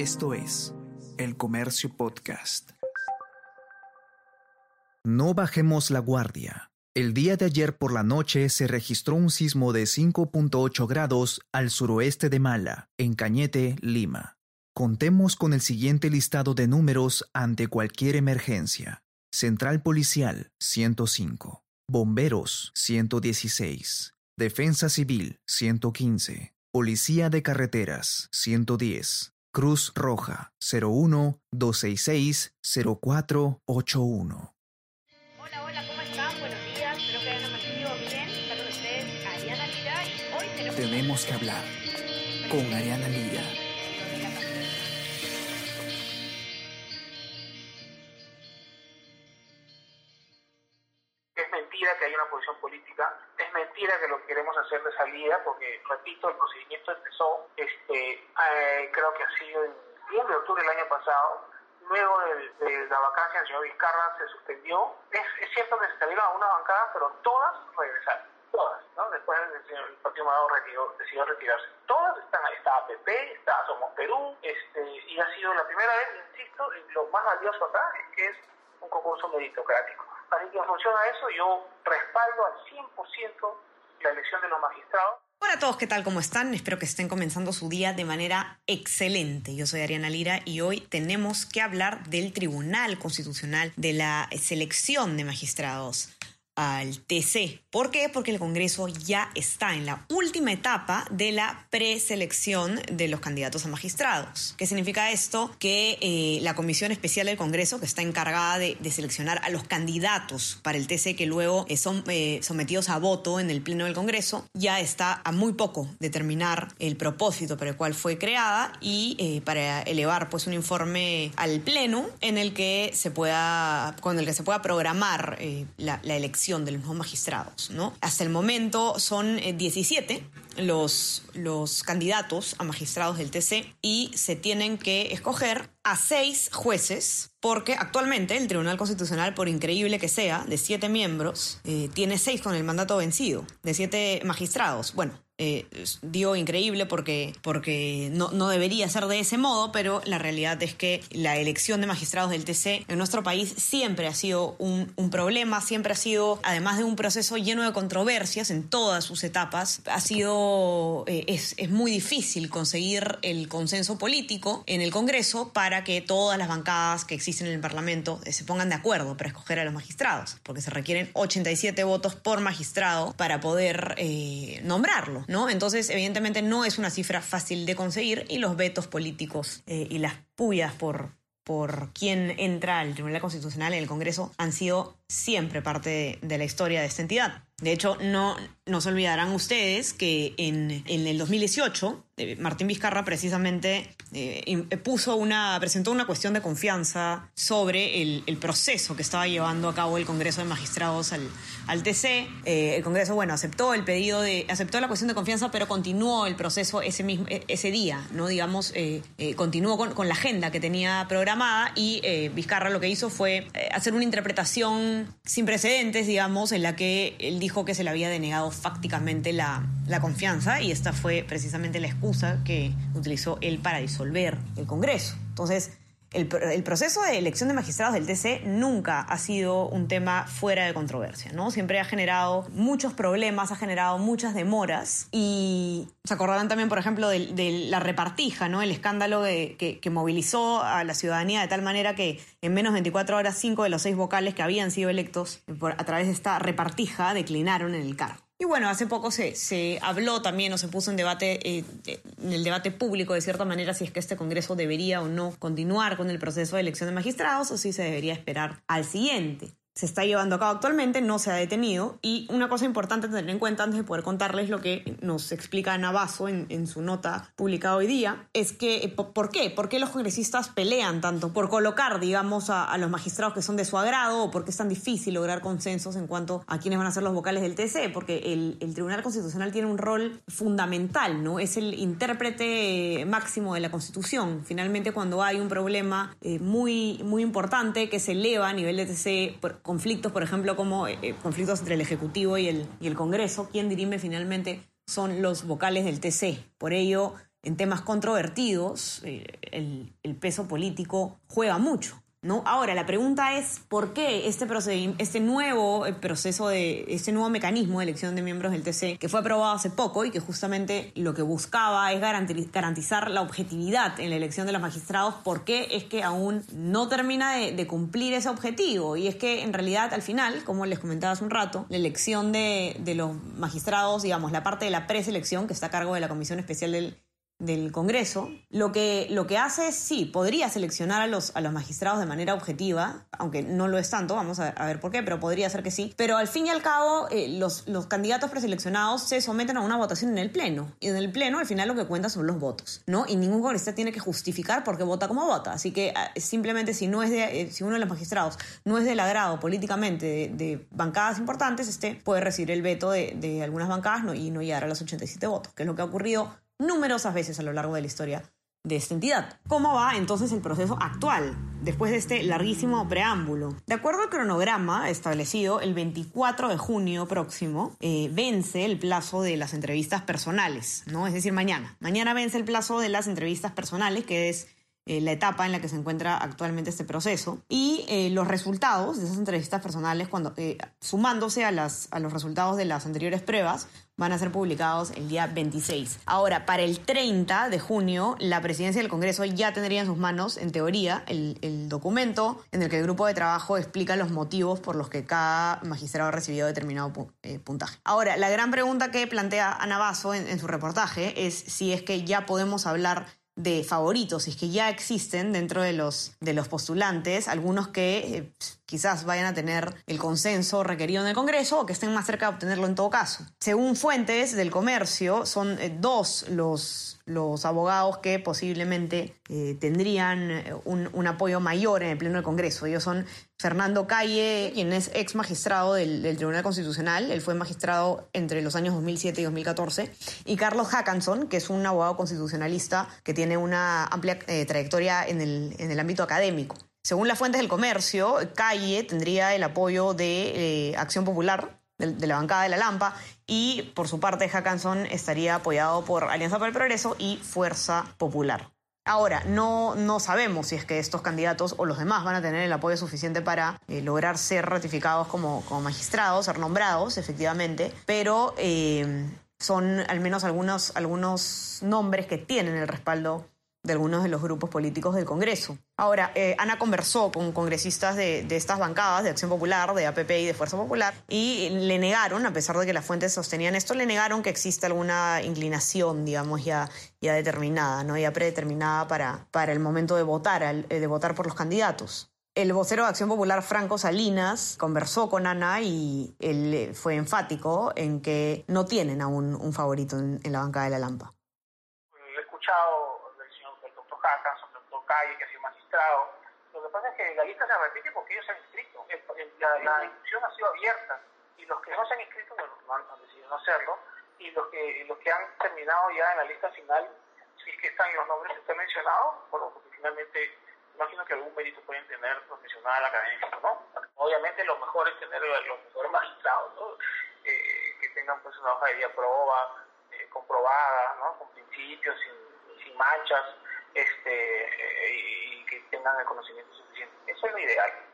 Esto es El Comercio Podcast. No bajemos la guardia. El día de ayer por la noche se registró un sismo de 5.8 grados al suroeste de Mala, en Cañete, Lima. Contemos con el siguiente listado de números ante cualquier emergencia. Central Policial 105, Bomberos 116, Defensa Civil 115, Policía de Carreteras 110, Cruz Roja 01 266 0481. Hola, hola, ¿cómo están? Buenos días, espero que hayan amanecido bien. Está con ustedes Ariana Lira y hoy tenemos... Tenemos que hablar con Ariana Lira. Mentira que lo que queremos hacer de salida, porque, repito, el procedimiento empezó, este, eh, creo que ha sido en noviembre, octubre del año pasado, luego de, de la vacancia del señor Vizcarra se suspendió. Es, es cierto que se salieron algunas bancadas, pero todas regresaron, todas, ¿no? Después el, el Partido Morado retiró, decidió retirarse. Todas están ahí, está APP, está Somos Perú, este, y ha sido la primera vez, insisto, y lo más valioso acá es que es un concurso meritocrático. Así que en función a eso yo respaldo al 100% la elección de los magistrados. Hola a todos, ¿qué tal? ¿Cómo están? Espero que estén comenzando su día de manera excelente. Yo soy Ariana Lira y hoy tenemos que hablar del Tribunal Constitucional de la selección de magistrados al TC. ¿Por qué? Porque el Congreso ya está en la última etapa de la preselección de los candidatos a magistrados. ¿Qué significa esto? Que eh, la Comisión Especial del Congreso, que está encargada de, de, seleccionar a los candidatos para el TC que luego eh, son eh, sometidos a voto en el Pleno del Congreso, ya está a muy poco de terminar el propósito para el cual fue creada y eh, para elevar pues un informe al Pleno en el que se pueda, con el que se pueda programar eh, la, la elección de los nuevos magistrados. ¿no? Hasta el momento son eh, 17 los, los candidatos a magistrados del TC y se tienen que escoger a seis jueces porque actualmente el Tribunal Constitucional, por increíble que sea, de siete miembros, eh, tiene seis con el mandato vencido, de siete magistrados. Bueno, eh, digo increíble porque, porque no, no, debería ser de ese modo, pero la realidad es que la elección de magistrados del TC en nuestro país siempre ha sido un, un problema, siempre ha sido, además de un proceso lleno de controversias en todas sus etapas, ha sido, eh, es, es muy difícil conseguir el consenso político en el Congreso para que todas las bancadas que existen en el Parlamento eh, se pongan de acuerdo para escoger a los magistrados, porque se requieren 87 votos por magistrado para poder eh, nombrarlo. ¿no? Entonces, evidentemente, no es una cifra fácil de conseguir y los vetos políticos y las pullas por, por quién entra al Tribunal Constitucional en el Congreso han sido siempre parte de, la historia de esta entidad. De hecho, no, no se olvidarán ustedes que en, en el 2018 eh, Martín Vizcarra precisamente eh, puso una, presentó una cuestión de confianza sobre el, el, proceso que estaba llevando a cabo el Congreso de Magistrados al, al TC. Eh, el Congreso, bueno, aceptó el pedido de, aceptó la cuestión de confianza, pero continuó el proceso ese mismo, ese día, ¿no? Digamos, continuó con, con, la agenda que tenía programada y Vizcarra lo que hizo fue hacer una interpretación sin precedentes, digamos, en la que él dijo que se le había denegado fácticamente la, la confianza y esta fue precisamente la excusa que utilizó él para disolver el Congreso. Entonces, el, proceso de elección de magistrados del TC nunca ha sido un tema fuera de controversia, ¿no? Siempre ha generado muchos problemas, ha generado muchas demoras y se acordarán también, por ejemplo, de, la repartija, ¿no? El escándalo que, movilizó a la ciudadanía de tal manera que en menos de 24 horas cinco de los seis vocales que habían sido electos por, a través de esta repartija declinaron en el cargo. Y bueno, hace poco se, se habló también o se puso en debate, eh, en el debate público de cierta manera si es que este Congreso debería o no continuar con el proceso de elección de magistrados o si se debería esperar al siguiente se está llevando a cabo actualmente, no se ha detenido. Y una cosa importante a tener en cuenta antes de poder contarles lo que nos explica Navazo en, en su nota publicada hoy día, es que, ¿por qué? ¿Por qué los congresistas pelean tanto por colocar, digamos, a, los magistrados que son de su agrado o por qué es tan difícil lograr consensos en cuanto a quiénes van a ser los vocales del TC? Porque el, Tribunal Constitucional tiene un rol fundamental, ¿no? Es el intérprete máximo de la Constitución. Finalmente, cuando hay un problema eh, muy, muy importante que se eleva a nivel de TC, conflictos, por ejemplo, como eh, conflictos entre el Ejecutivo y el, y el Congreso, quien dirime finalmente son los vocales del TC. Por ello, en temas controvertidos, eh, el peso político juega mucho. ¿No? Ahora, la pregunta es, ¿por qué este, este nuevo eh, proceso de, este nuevo mecanismo de elección de miembros del TC, que fue aprobado hace poco y que justamente lo que buscaba es garantizar la objetividad en la elección de los magistrados, ¿por qué es que aún no termina de, cumplir ese objetivo? Y es que en realidad al final, como les comentaba hace un rato, la elección de, de los magistrados, digamos, la parte de la preselección que está a cargo de la Comisión Especial del del Congreso, lo que, lo que hace es, sí, podría seleccionar a los, a los magistrados de manera objetiva, aunque no lo es tanto, vamos a, ver por qué, pero podría ser que sí. Pero al fin y al cabo, eh, los, los candidatos preseleccionados se someten a una votación en el Pleno. Y en el Pleno, al final, lo que cuenta son los votos, ¿no? Y ningún congresista tiene que justificar por qué vota como vota. Así que ah, simplemente si, no es de, eh, si uno de los magistrados no es del agrado políticamente de, bancadas importantes, este puede recibir el veto de, de algunas bancadas no, y no llegar a los 87 votos, que es lo que ha ocurrido numerosas veces a lo largo de la historia de esta entidad. ¿Cómo va entonces el proceso actual, después de este larguísimo preámbulo? De acuerdo al cronograma establecido, el 24 de junio próximo eh, vence el plazo de las entrevistas personales, ¿no? Es decir, mañana. Mañana vence el plazo de las entrevistas personales, que es eh, la etapa en la que se encuentra actualmente este proceso y eh, los resultados de esas entrevistas personales, cuando, eh, sumándose a, las, a los resultados de las anteriores pruebas, van a ser publicados el día 26. Ahora, para el 30 de junio, la presidencia del Congreso ya tendría en sus manos, en teoría, el, el documento en el que el grupo de trabajo explica los motivos por los que cada magistrado ha recibido determinado puntaje. Ahora, la gran pregunta que plantea Ana Basso en, en su reportaje es si es que ya podemos hablar de favoritos, es que ya existen dentro de los, de los postulantes, algunos que eh, quizás vayan a tener el consenso requerido en el Congreso o que estén más cerca de obtenerlo en todo caso. Según fuentes del comercio, son eh, dos los los abogados que posiblemente eh, tendrían un, apoyo mayor en el Pleno del Congreso. Ellos son Fernando Calle, quien es ex magistrado del, Tribunal Constitucional, él fue magistrado entre los años 2007 y 2014, y Carlos Hackanson, que es un abogado constitucionalista que tiene una amplia eh, trayectoria en el, en el ámbito académico. Según las fuentes del comercio, Calle tendría el apoyo de Acción Popular, de, la bancada de la Lampa, y por su parte Hackanson estaría apoyado por Alianza para el Progreso y Fuerza Popular. Ahora, no, no sabemos si es que estos candidatos o los demás van a tener el apoyo suficiente para eh, lograr ser ratificados como, como, magistrados, ser nombrados, efectivamente, pero eh, son al menos algunos, algunos nombres que tienen el respaldo de algunos de los grupos políticos del Congreso. Ahora, eh, Ana conversó con congresistas de, estas bancadas, de Acción Popular, de APP y de Fuerza Popular, y le negaron, a pesar de que las fuentes sostenían esto, le negaron que exista alguna inclinación, digamos, ya, ya determinada, ¿no? ya predeterminada para, para el momento de votar, eh, de votar por los candidatos. El vocero de Acción Popular, Franco Salinas, conversó con Ana y él eh, fue enfático en que no tienen aún un favorito en, en la bancada de la Lampa. He escuchado calle, que ha sido magistrado. Lo que pasa es que la lista se repite porque ellos se han inscrito. La, la inscripción ha sido abierta y los que no se han inscrito no, han, decidido no hacerlo y los que los que han terminado ya en la lista final, si es que están los nombres que usted ha mencionado, bueno, porque finalmente imagino que algún mérito pueden tener profesional, académico, ¿no? Obviamente lo mejor es tener los mejores magistrados, ¿no? Eh, que tengan pues una hoja de vida proba, eh, comprobada, ¿no? Con principios, sin, sin manchas, este, y que tengan el conocimiento suficiente. Eso es lo ideal.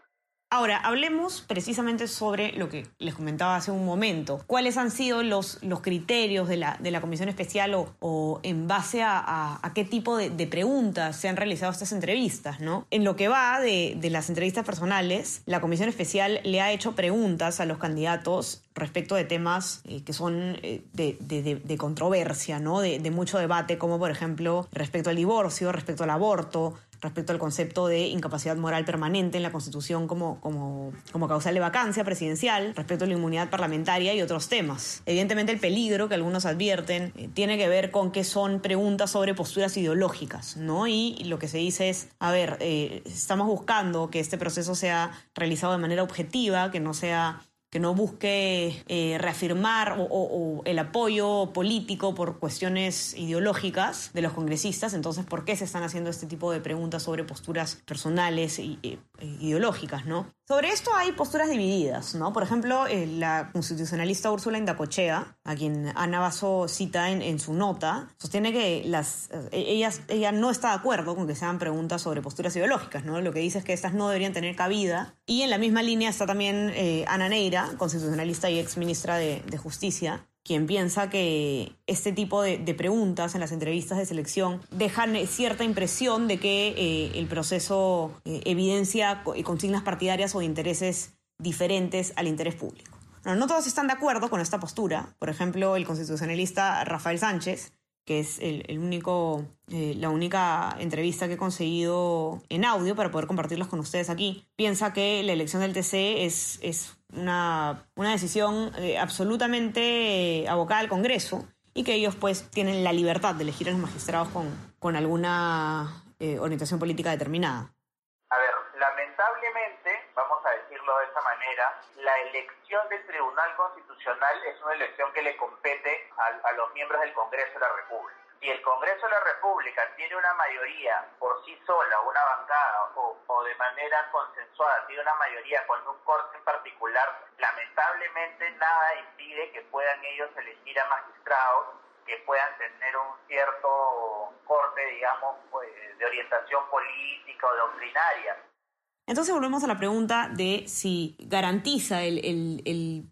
Ahora, hablemos precisamente sobre lo que les comentaba hace un momento. ¿Cuáles han sido los, los criterios de la, de la Comisión Especial o, en base a, qué tipo de, de, preguntas se han realizado estas entrevistas? ¿no? En lo que va de, de, las entrevistas personales, la Comisión Especial le ha hecho preguntas a los candidatos respecto de temas eh, que son eh, de, de, controversia, ¿no? de mucho debate, como por ejemplo respecto al divorcio, respecto al aborto, respecto al concepto de incapacidad moral permanente en la Constitución como, como, como causal de vacancia presidencial, respecto a la inmunidad parlamentaria y otros temas. Evidentemente el peligro que algunos advierten eh, tiene que ver con que son preguntas sobre posturas ideológicas, ¿no? Y, lo que se dice es, a ver, eh, estamos buscando que este proceso sea realizado de manera objetiva, que no sea que no busque eh, reafirmar o, el apoyo político por cuestiones ideológicas de los congresistas. Entonces, ¿por qué se están haciendo este tipo de preguntas sobre posturas personales e, ideológicas, no? Sobre esto hay posturas divididas, ¿no? Por ejemplo, eh, la constitucionalista Úrsula Indacochea, a quien Ana Basso cita en, su nota, sostiene que las, ella, ella no está de acuerdo con que se hagan preguntas sobre posturas ideológicas, ¿no? Lo que dice es que estas no deberían tener cabida. Y en la misma línea está también Ana Neira, constitucionalista y ex ministra de, Justicia, quien piensa que este tipo de, preguntas en las entrevistas de selección dejan cierta impresión de que eh, el proceso eh, evidencia consignas partidarias o intereses diferentes al interés público. no todos están de acuerdo con esta postura. Por ejemplo, el constitucionalista Rafael Sánchez que es el, único, eh, la única entrevista que he conseguido en audio para poder compartirlos con ustedes aquí, piensa que la elección del TC es, es una, una decisión eh, absolutamente eh, abocada al Congreso y que ellos pues tienen la libertad de elegir a los magistrados con, con alguna orientación política determinada. A ver, lamentablemente, vamos a de esa manera, la elección del Tribunal Constitucional es una elección que le compete a, los miembros del Congreso de la República. Si el Congreso de la República tiene una mayoría por sí sola, una bancada o, o, de manera consensuada, tiene una mayoría con un corte en particular, lamentablemente nada impide que puedan ellos elegir a magistrados que puedan tener un cierto corte, digamos, pues, de orientación política o doctrinaria. Entonces volvemos a la pregunta de si garantiza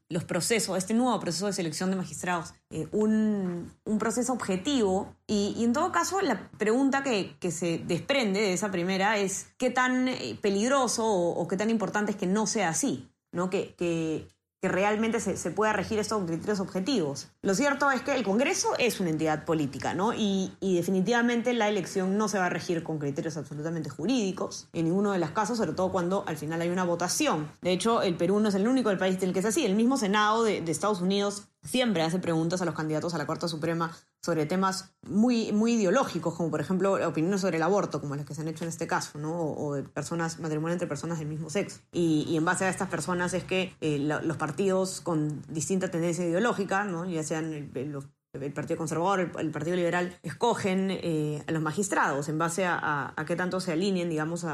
los procesos, este nuevo proceso de selección de magistrados, eh, un, proceso objetivo. Y, en todo caso, la pregunta que, se desprende de esa primera es qué tan eh, peligroso o, qué tan importante es que no sea así, ¿no? que, realmente se, pueda regir estos criterios objetivos. Lo cierto es que el Congreso es una entidad política, ¿no? Y, definitivamente la elección no se va a regir con criterios absolutamente jurídicos, en ninguno de los casos, sobre todo cuando al final hay una votación. De hecho, el Perú no es el único del país en el que es así. El mismo Senado de, de Estados Unidos siempre hace preguntas a los candidatos a la Corte Suprema sobre temas muy, muy ideológicos, como por ejemplo opiniones sobre el aborto, como las que se han hecho en este caso, ¿no? o, de personas, matrimonio entre personas del mismo sexo. Y, en base a estas personas es que eh, los partidos con distinta tendencia ideológica, ¿no? ya sean el, Partido Conservador, el, Partido Liberal, escogen eh, a los magistrados en base a, a, qué tanto se alineen, digamos,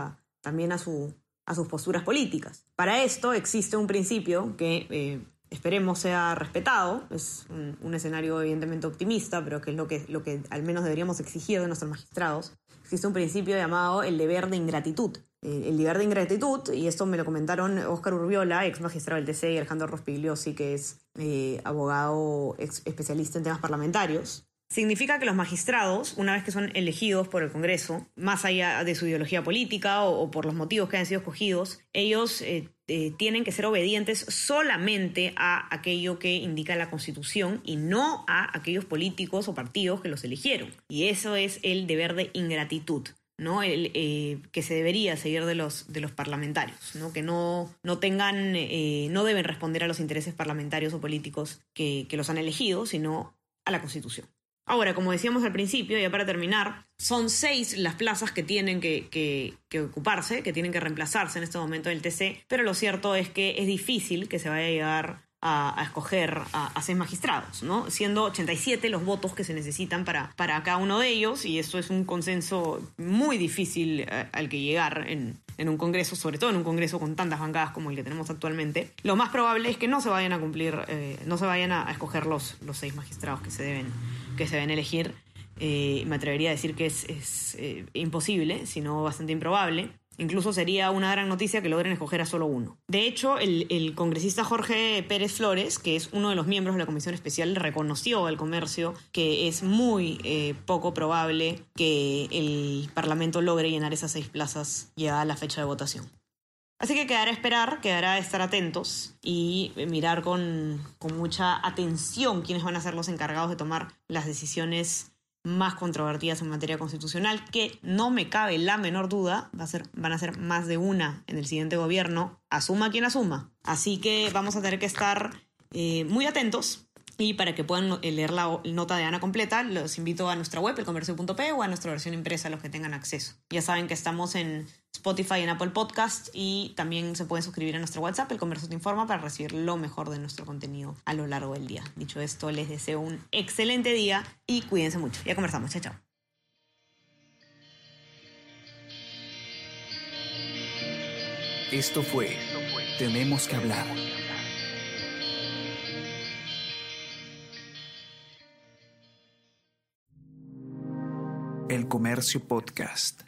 también a, su, a sus posturas políticas. Para esto existe un principio que eh, esperemos sea respetado. Es un, escenario evidentemente optimista, pero que es lo que, lo que al menos deberíamos exigir de nuestros magistrados. Existe un principio llamado el deber de ingratitud. El deber de ingratitud, y esto me lo comentaron Óscar Urbiola, ex magistrado del TC, y Alejandro Rospigliosi, que es eh, abogado especialista en temas parlamentarios, Significa que los magistrados, una vez que son elegidos por el Congreso, más allá de su ideología política o, por los motivos que han sido escogidos, ellos eh, eh, tienen que ser obedientes solamente a aquello que indica la Constitución y no a aquellos políticos o partidos que los eligieron. Y eso es el deber de ingratitud. ¿no? El, eh, que se debería seguir de los, de los parlamentarios, ¿no? que no, no tengan, no deben responder a los intereses parlamentarios o políticos que, que los han elegido, sino a la Constitución. Ahora, como decíamos al principio, ya para terminar, son seis las plazas que tienen que, ocuparse, que tienen que reemplazarse en este momento del TC, pero lo cierto es que es difícil que se vaya a llegar a, escoger a, seis magistrados, ¿no? Siendo 87 los votos que se necesitan para, para cada uno de ellos, y esto es un consenso muy difícil eh, al que llegar en, un Congreso, sobre todo en un Congreso con tantas bancadas como el que tenemos actualmente, lo más probable es que no se vayan a cumplir, eh, no se vayan a, escoger los, los seis magistrados que se deben que se deben elegir, eh, me atrevería a decir que es, es imposible, sino bastante improbable. Incluso sería una gran noticia que logren escoger a solo uno. De hecho, el, congresista Jorge Pérez Flores, que es uno de los miembros de la Comisión Especial, reconoció al comercio que es muy eh, poco probable que el Parlamento logre llenar esas seis plazas ya a la fecha de votación. Así que quedará esperar, quedará a estar atentos y mirar con, mucha atención quiénes van a ser los encargados de tomar las decisiones más controvertidas en materia constitucional, que no me cabe la menor duda, va a ser, van a ser más de una en el siguiente gobierno, asuma quien asuma. Así que vamos a tener que estar eh, muy atentos y para que puedan eh, leer la nota de Ana completa, los invito a nuestra web, elcomercio.p, o a nuestra versión impresa, los que tengan acceso. Ya saben que estamos en Spotify, en Apple Podcast y también se pueden suscribir a nuestro WhatsApp, el Converso te informa, para recibir lo mejor de nuestro contenido a lo largo del día. Dicho esto, les deseo un excelente día y cuídense mucho. Ya conversamos. Chao, chao. Esto fue Tenemos que hablar. Comercio Podcast.